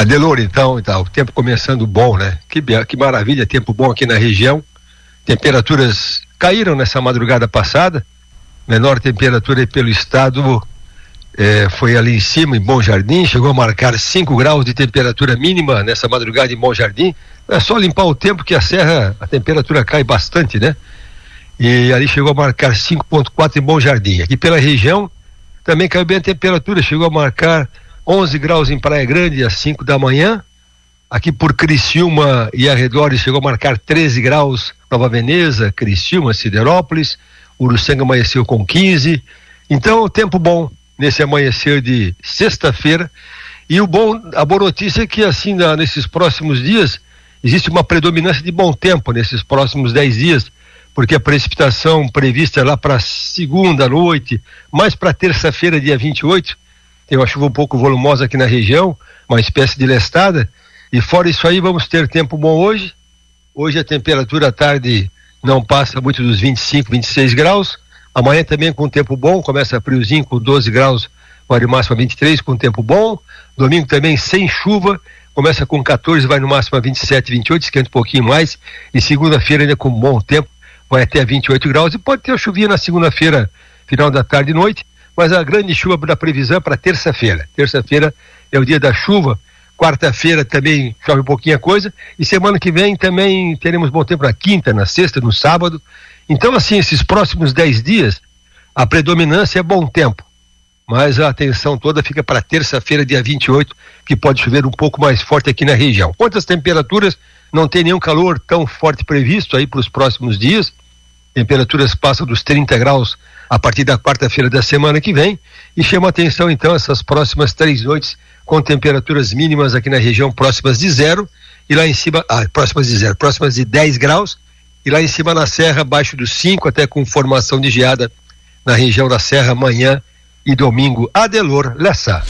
Adelor, então, então, o tempo começando bom, né? Que, que maravilha, tempo bom aqui na região. Temperaturas caíram nessa madrugada passada. Menor temperatura pelo estado é, foi ali em cima, em Bom Jardim, chegou a marcar 5 graus de temperatura mínima nessa madrugada em Bom Jardim. É só limpar o tempo que a serra, a temperatura cai bastante, né? E ali chegou a marcar 5,4 em Bom Jardim. Aqui pela região também caiu bem a temperatura, chegou a marcar 11 graus em Praia Grande às 5 da manhã. Aqui por Criciúma e arredores chegou a marcar 13 graus Nova Veneza, Criciúma, Siderópolis. Uruçanga amanheceu com 15. Então, tempo bom nesse amanhecer de sexta-feira. E o bom, a boa notícia é que assim, na, nesses próximos dias, existe uma predominância de bom tempo nesses próximos 10 dias, porque a precipitação prevista lá para segunda noite, mais para terça-feira, dia 28, tem uma chuva um pouco volumosa aqui na região, uma espécie de lestada. E fora isso aí, vamos ter tempo bom hoje. Hoje a temperatura à tarde não passa muito dos 25, 26 graus. Amanhã também com tempo bom, começa friozinho com 12 graus, vai no máximo a 23 com tempo bom. Domingo também sem chuva, começa com 14, vai no máximo a 27, 28, esquenta um pouquinho mais. E segunda-feira ainda com bom tempo, vai até 28 graus. E pode ter chuvinha na segunda-feira, final da tarde e noite, mas a grande chuva da previsão é para terça-feira. Terça-feira é o dia da chuva. Quarta-feira também chove um pouquinho a coisa. E semana que vem também teremos bom tempo na quinta, na sexta, no sábado. Então, assim, esses próximos 10 dias, a predominância é bom tempo. Mas a atenção toda fica para terça-feira, dia 28, que pode chover um pouco mais forte aqui na região. Quantas temperaturas? Não tem nenhum calor tão forte previsto aí para os próximos dias. Temperaturas passam dos 30 graus a partir da quarta-feira da semana que vem. E chama atenção, então, essas próximas três noites com temperaturas mínimas aqui na região próximas de zero e lá em cima, ah, próximas de zero, próximas de 10 graus e lá em cima na serra, abaixo dos 5, até com formação de geada na região da serra, amanhã e domingo. Adelor Lessa.